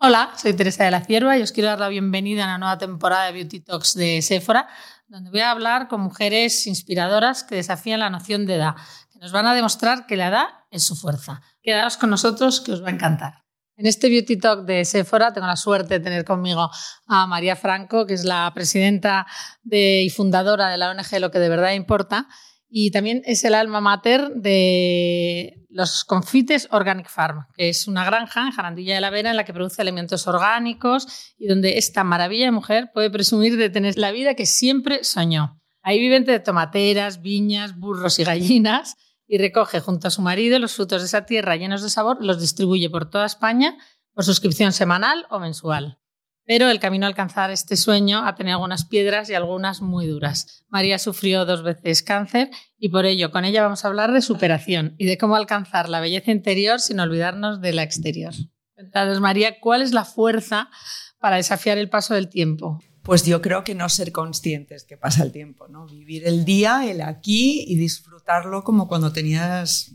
Hola, soy Teresa de la Cierva y os quiero dar la bienvenida a una nueva temporada de Beauty Talks de Sephora, donde voy a hablar con mujeres inspiradoras que desafían la noción de edad, que nos van a demostrar que la edad es su fuerza. Quedaos con nosotros que os va a encantar. En este Beauty Talk de Sephora tengo la suerte de tener conmigo a María Franco, que es la presidenta y fundadora de la ONG Lo que de verdad importa, y también es el alma mater de los confites Organic Farm, que es una granja en Jarandilla de la Vera en la que produce alimentos orgánicos y donde esta maravilla de mujer puede presumir de tener la vida que siempre soñó. Ahí viven de tomateras, viñas, burros y gallinas y recoge junto a su marido los frutos de esa tierra llenos de sabor, los distribuye por toda España por suscripción semanal o mensual. Pero el camino a alcanzar este sueño ha tenido algunas piedras y algunas muy duras. María sufrió dos veces cáncer y por ello con ella vamos a hablar de superación y de cómo alcanzar la belleza interior sin olvidarnos de la exterior. Entonces, María, ¿cuál es la fuerza para desafiar el paso del tiempo? Pues yo creo que no ser conscientes que pasa el tiempo, ¿no? Vivir el día, el aquí y disfrutarlo como cuando tenías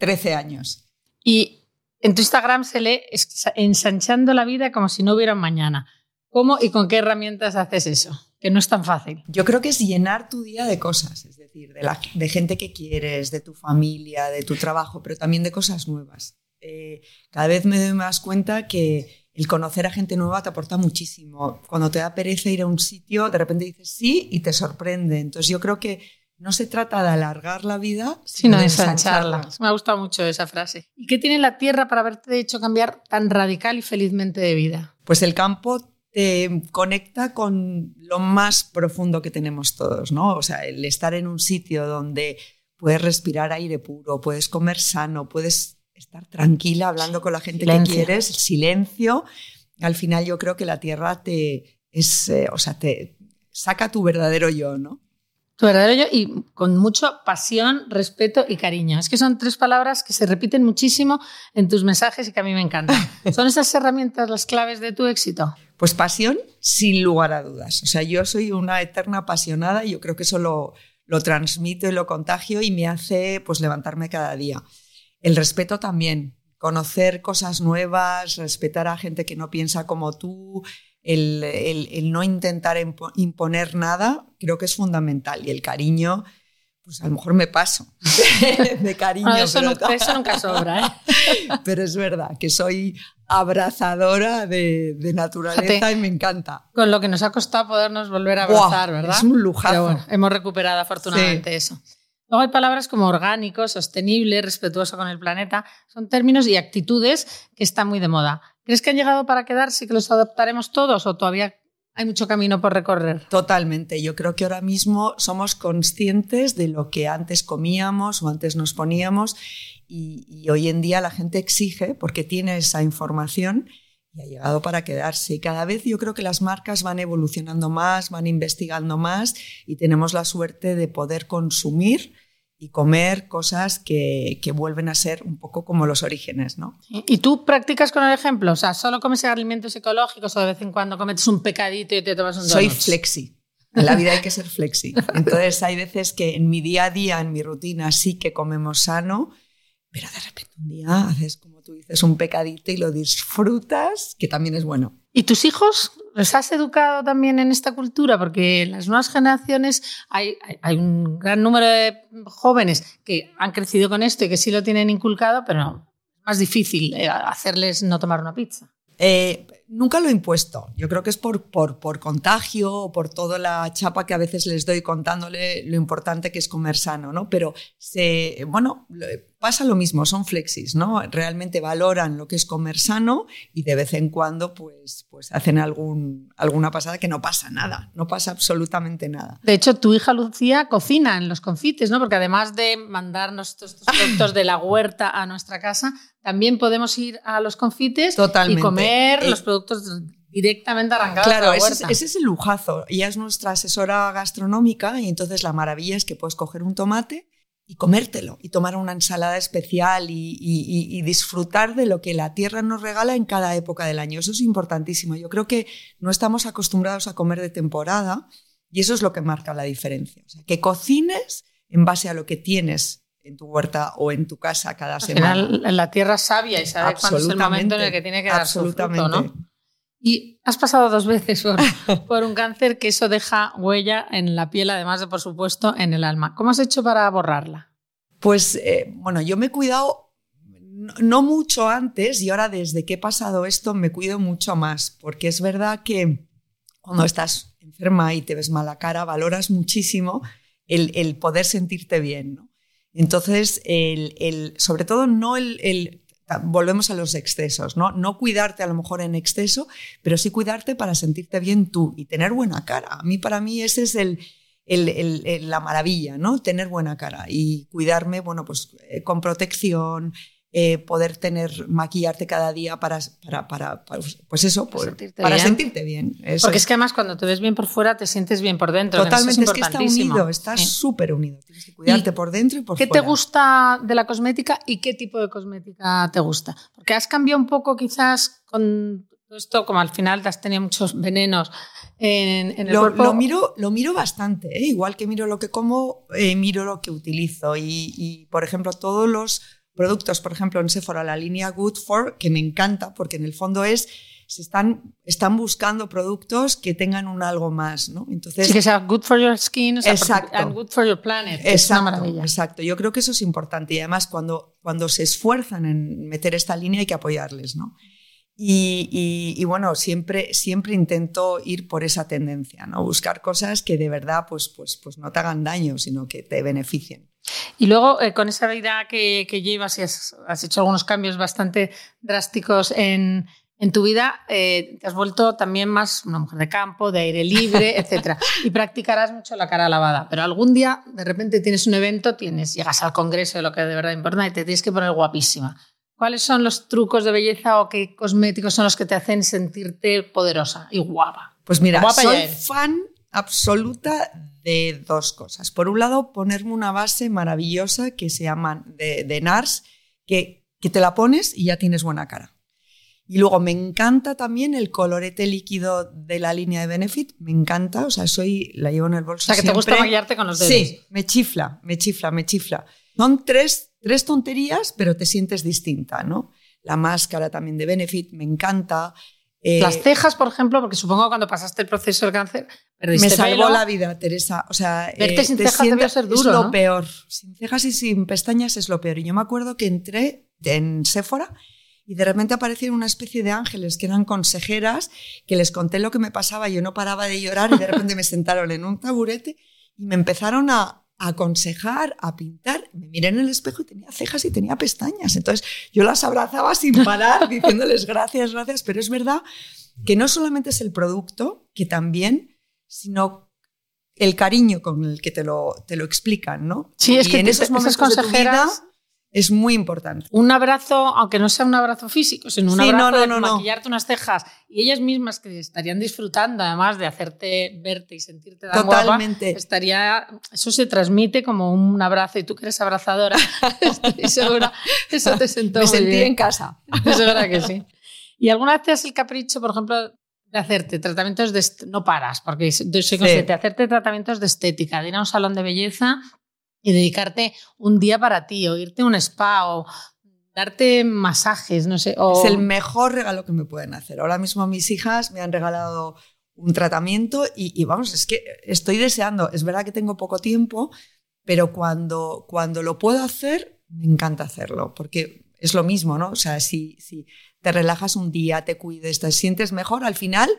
13 años. Y en tu Instagram se lee ensanchando la vida como si no hubiera un mañana. ¿Cómo y con qué herramientas haces eso? Que no es tan fácil. Yo creo que es llenar tu día de cosas, es decir, de, la, gente que quieres, de tu familia, de tu trabajo, pero también de cosas nuevas. Eh, cada vez me doy más cuenta que el conocer a gente nueva te aporta muchísimo. Cuando te da pereza ir a un sitio, de repente dices sí y te sorprende. Entonces yo creo que no se trata de alargar la vida, sino de ensancharla. Me ha gustado mucho esa frase. ¿Y qué tiene la tierra para haberte hecho cambiar tan radical y felizmente de vida? Pues el campo te conecta con lo más profundo que tenemos todos, ¿no? O sea, el estar en un sitio donde puedes respirar aire puro, puedes comer sano, puedes estar tranquila hablando con la gente que quieres, silencio. Al final yo creo que la tierra te es, eh, o sea, te saca tu verdadero yo, ¿no? Tu verdadero yo y con mucho pasión, respeto y cariño. Es que son tres palabras que se repiten muchísimo en tus mensajes y que a mí me encantan. ¿Son esas herramientas las claves de tu éxito? Pues pasión, sin lugar a dudas. O sea, yo soy una eterna apasionada y yo creo que eso lo, lo transmito y lo contagio y me hace pues levantarme cada día. El respeto también, conocer cosas nuevas, respetar a gente que no piensa como tú, el, no intentar imponer nada, creo que es fundamental. Y el cariño, pues a lo mejor me paso de, cariño. eso, nunca, sobra. ¿eh? pero es verdad que soy abrazadora de, naturaleza y me encanta. Con lo que nos ha costado podernos volver a abrazar, ¿verdad? Es un lujazo. hemos recuperado afortunadamente eso. Luego hay palabras como orgánico, sostenible, respetuoso con el planeta. Son términos y actitudes que están muy de moda. ¿Crees que han llegado para quedarse y que los adoptaremos todos o todavía hay mucho camino por recorrer? Totalmente. Yo creo que ahora mismo somos conscientes de lo que antes comíamos o antes nos poníamos y, hoy en día la gente exige porque tiene esa información y ha llegado para quedarse. Y cada vez yo creo que las marcas van evolucionando más, van investigando más y tenemos la suerte de poder consumir y comer cosas que, que, vuelven a ser un poco como los orígenes, ¿no? ¿Y tú practicas con el ejemplo? O sea, ¿solo comes alimentos ecológicos o de vez en cuando cometes un pecadito y te tomas un Soy flexi. En la vida hay que ser flexi. Entonces hay veces que en mi día a día, en mi rutina, sí que comemos sano, pero de repente un día haces, como tú dices, un pecadito y lo disfrutas, que también es bueno. ¿Y tus hijos los has educado también en esta cultura? Porque en las nuevas generaciones hay, un gran número de jóvenes que han crecido con esto y que sí lo tienen inculcado, pero es más difícil eh, hacerles no tomar una pizza. Eh, nunca lo he impuesto. Yo creo que es por, por, por contagio por toda la chapa que a veces les doy contándole lo importante que es comer sano, ¿no? Pero se, bueno, pasa lo mismo, son flexis, ¿no? Realmente valoran lo que es comer sano y de vez en cuando pues, pues hacen algún, alguna pasada que no pasa nada, no pasa absolutamente nada. De hecho, tu hija Lucía cocina en los confites, ¿no? Porque además de mandarnos estos productos de la huerta a nuestra casa, también podemos ir a los confites y comer los productos directamente arrancados claro, de la huerta. Ese, ese, es el lujazo. Ella es nuestra asesora gastronómica y entonces la maravilla es que puedes coger un tomate y comértelo y tomar una ensalada especial y, disfrutar de lo que la tierra nos regala en cada época del año. Eso es importantísimo. Yo creo que no estamos acostumbrados a comer de temporada y eso es lo que marca la diferencia. O sea, que cocines en base a lo que tienes en tu huerta o en tu casa cada Al semana. final, la tierra es sabia y sabe cuándo es el momento en el que tiene que dar su fruto, ¿no? Y has pasado dos veces por, por, un cáncer que eso deja huella en la piel, además de, por supuesto, en el alma. ¿Cómo has hecho para borrarla? Pues, eh, bueno, yo me he cuidado no, no, mucho antes y ahora desde que he pasado esto me cuido mucho más, porque es verdad que cuando estás enferma y te ves mala cara, valoras muchísimo el, el poder sentirte bien, ¿no? Entonces, el, el, sobre todo no el, volvemos a los excesos, ¿no? No cuidarte a lo mejor en exceso, pero sí cuidarte para sentirte bien tú y tener buena cara. A mí, para mí, ese es el, la maravilla, ¿no? Tener buena cara y cuidarme, bueno, pues eh, con protección, eh, poder tener, maquillarte cada día para, para, para, para pues eso, para, sentirte, para bien. sentirte bien. Eso Porque es que además cuando te ves bien por fuera te sientes bien por dentro. Totalmente, es, es, que está unido, está súper sí. unido. Tienes que cuidarte por dentro y por ¿Qué fuera. te gusta de la cosmética y qué tipo de cosmética te gusta? Porque has cambiado un poco quizás con esto, como al final te has tenido muchos venenos en, en el lo, cuerpo. Lo miro, lo miro bastante, ¿eh? igual que miro lo que como, eh, miro lo que utilizo. Y, y, por ejemplo, todos los productos, por ejemplo, en Sephora, la línea Good For, que me encanta, porque en el fondo es, se están, están buscando productos que tengan un algo más, ¿no? Entonces, sí, que sea good for your skin, o sea, exacto. and good for your planet. Exacto, es una maravilla. exacto. Yo creo que eso es importante y además cuando, cuando se esfuerzan en meter esta línea hay que apoyarles, ¿no? Y, y, y, bueno, siempre, siempre intento ir por esa tendencia, ¿no? Buscar cosas que de verdad pues, pues, pues no te hagan daño, sino que te beneficien. Y luego, eh, con esa vida que, que llevas y has, has, hecho algunos cambios bastante drásticos en, en tu vida, eh, te has vuelto también más una mujer de campo, de aire libre, etc. Y practicarás mucho la cara lavada. Pero algún día, de repente, tienes un evento, tienes, llegas al congreso de lo que de verdad importa y te tienes que poner guapísima. ¿Cuáles son los trucos de belleza o qué cosméticos son los que te hacen sentirte poderosa y guapa? Pues mira, guapa soy fan absoluta de dos cosas. Por un lado, ponerme una base maravillosa que se llama de, de NARS, que, que te la pones y ya tienes buena cara. Y luego me encanta también el colorete líquido de la línea de Benefit, me encanta, o sea, soy la llevo en el bolso. O sea, que siempre. te gusta maquillarte con los dedos. Sí, me chifla, me chifla, me chifla. Son tres, tres tonterías, pero te sientes distinta, ¿no? La máscara también de Benefit, me encanta. Eh, Las cejas, por ejemplo, porque supongo que cuando pasaste el proceso del cáncer, me salvó pelo. la vida, Teresa. O sea, verte eh, sin cejas sienta, debió ser duro, es lo ¿no? peor. Sin cejas y sin pestañas es lo peor. Y yo me acuerdo que entré en Sephora y de repente aparecieron una especie de ángeles que eran consejeras, que les conté lo que me pasaba, yo no paraba de llorar y de repente me sentaron en un taburete y me empezaron a aconsejar, a pintar. Me miré en el espejo y tenía cejas y tenía pestañas. Entonces yo las abrazaba sin parar, diciéndoles gracias, gracias. Pero es verdad que no solamente es el producto, que también, sino el cariño con el que te lo, te lo explican, ¿no? Sí, es y que en esos momentos esas consejeras... de tu vida, es muy importante. Un abrazo, aunque no sea un abrazo físico, sino un Sí, abrazo no, no, de no, maquillarte unas cejas y ellas mismas que estarían disfrutando, además de hacerte verte y sentirte tan Totalmente. guapa, estaría, eso se transmite como un abrazo y tú que eres abrazadora, estoy segura, eso te sentó Me muy sentí bien. en casa. Estoy segura que sí. ¿Y alguna vez te das el capricho, por ejemplo, de hacerte tratamientos de... No paras, porque soy consciente, de hacerte tratamientos de estética, de ir a un salón de belleza y dedicarte un día para ti, o irte a un spa, o darte masajes, no sé. Es el mejor regalo que me pueden hacer. Ahora mismo mis hijas me han regalado un tratamiento y, y, vamos, es que estoy deseando. Es verdad que tengo poco tiempo, pero cuando, cuando lo puedo hacer, me encanta hacerlo, porque es lo mismo, ¿no? O sea, si, si te relajas un día, te cuides, te sientes mejor, al final,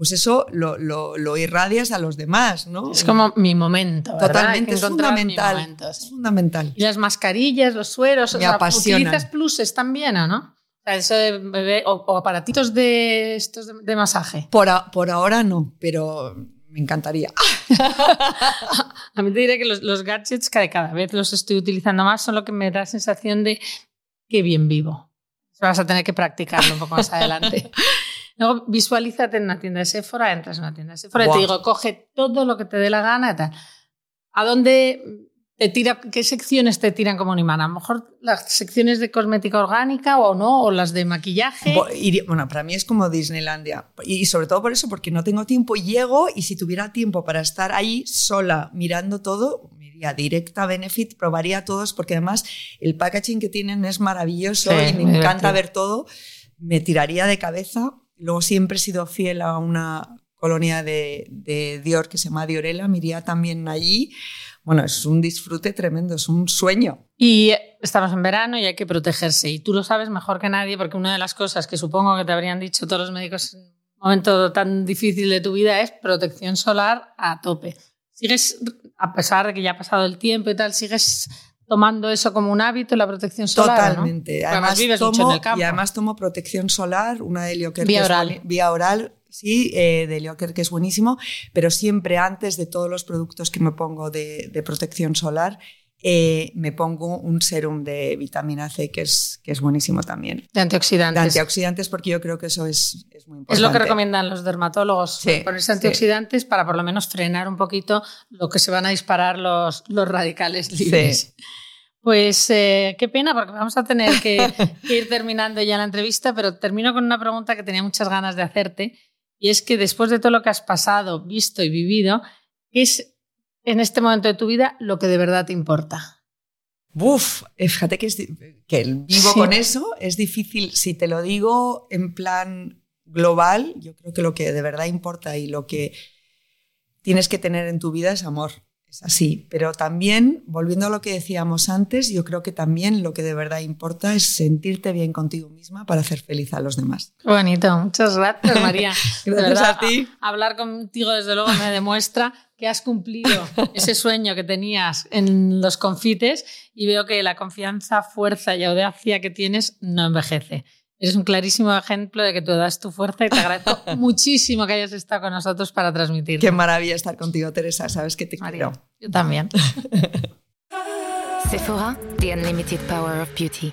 pues eso lo, lo, lo irradias a los demás, ¿no? Es como mi momento. ¿verdad? Totalmente, que es fundamental. momento, sí. Es fundamental. Y las mascarillas, los sueros, o Me sea, apasionan. ¿utilizas pluses también o no? O, sea, eso de bebé, o, o aparatitos de estos de, de masaje. Por, a, por ahora no, pero me encantaría. A mí te diré que los, los gadgets que cada vez los estoy utilizando más son lo que me da sensación de qué bien vivo. Vas a tener que practicarlo un poco más adelante. Luego visualízate en una tienda de Sephora, entras en una tienda de Sephora y Buah. te digo, coge todo lo que te dé la gana y tal. ¿A dónde te tira, qué secciones te tiran como un imán? A lo mejor las secciones de cosmética orgánica o no, o las de maquillaje. Bueno, para mí es como Disneylandia. Y sobre todo por eso, porque no tengo tiempo. Llego y si tuviera tiempo para estar ahí sola mirando todo, Vía directa, Benefit, probaría todos porque además el packaging que tienen es maravilloso Sí, y me encanta ver todo. Me tiraría de cabeza. Luego siempre he sido fiel a una colonia de, de Dior que se llama Diorela, me iría también allí. Bueno, es un disfrute tremendo, es un sueño. Y estamos en verano y hay que protegerse. Y tú lo sabes mejor que nadie porque una de las cosas que supongo que te habrían dicho todos los médicos en un momento tan difícil de tu vida es protección solar a tope. Sigues, a pesar de que ya ha pasado el tiempo y tal, sigues tomando eso como un hábito, la protección solar. Totalmente. Además, vives mucho tomo, en el campo. Y además tomo protección solar, una de Lioker. Vía que es oral. bueni- vía oral, sí, eh, de Lioker, que es buenísimo, pero siempre antes de todos los productos que me pongo de, de protección solar, eh, me pongo un serum de vitamina C, que es, que es buenísimo también. de De antioxidantes. antioxidantes, porque yo creo que eso es, es muy importante. Es lo que recomiendan los dermatólogos, Sí, ponerse sí. antioxidantes para por lo menos frenar un poquito lo que se van a disparar los, los radicales libres. Pues eh, qué pena, porque vamos a tener que, que ir terminando ya la entrevista, pero termino con una pregunta que tenía muchas ganas de hacerte, y es que después de todo lo que has pasado, visto y vivido, ¿qué es en este momento de tu vida lo que de verdad te importa? Buf, eh, fíjate que, es que el- vivo Sí. con eso, es difícil. Si te lo digo en plan global, yo creo que lo que de verdad importa y lo que tienes que tener en tu vida es amor. Es así. Pero también, volviendo a lo que decíamos antes, yo creo que también lo que de verdad importa es sentirte bien contigo misma para hacer feliz a los demás. Qué bonito, muchas gracias María. De Gracias verdad, a ti. Hablar contigo desde luego me demuestra que has cumplido ese sueño que tenías en los confites y veo que la confianza, fuerza y audacia que tienes no envejece. Eres un clarísimo ejemplo de que tú das tu fuerza y te agradezco muchísimo que hayas estado con nosotros para transmitirlo. Qué maravilla estar contigo, Teresa. Sabes que te María, quiero. yo también. Sephora, the unlimited power of beauty.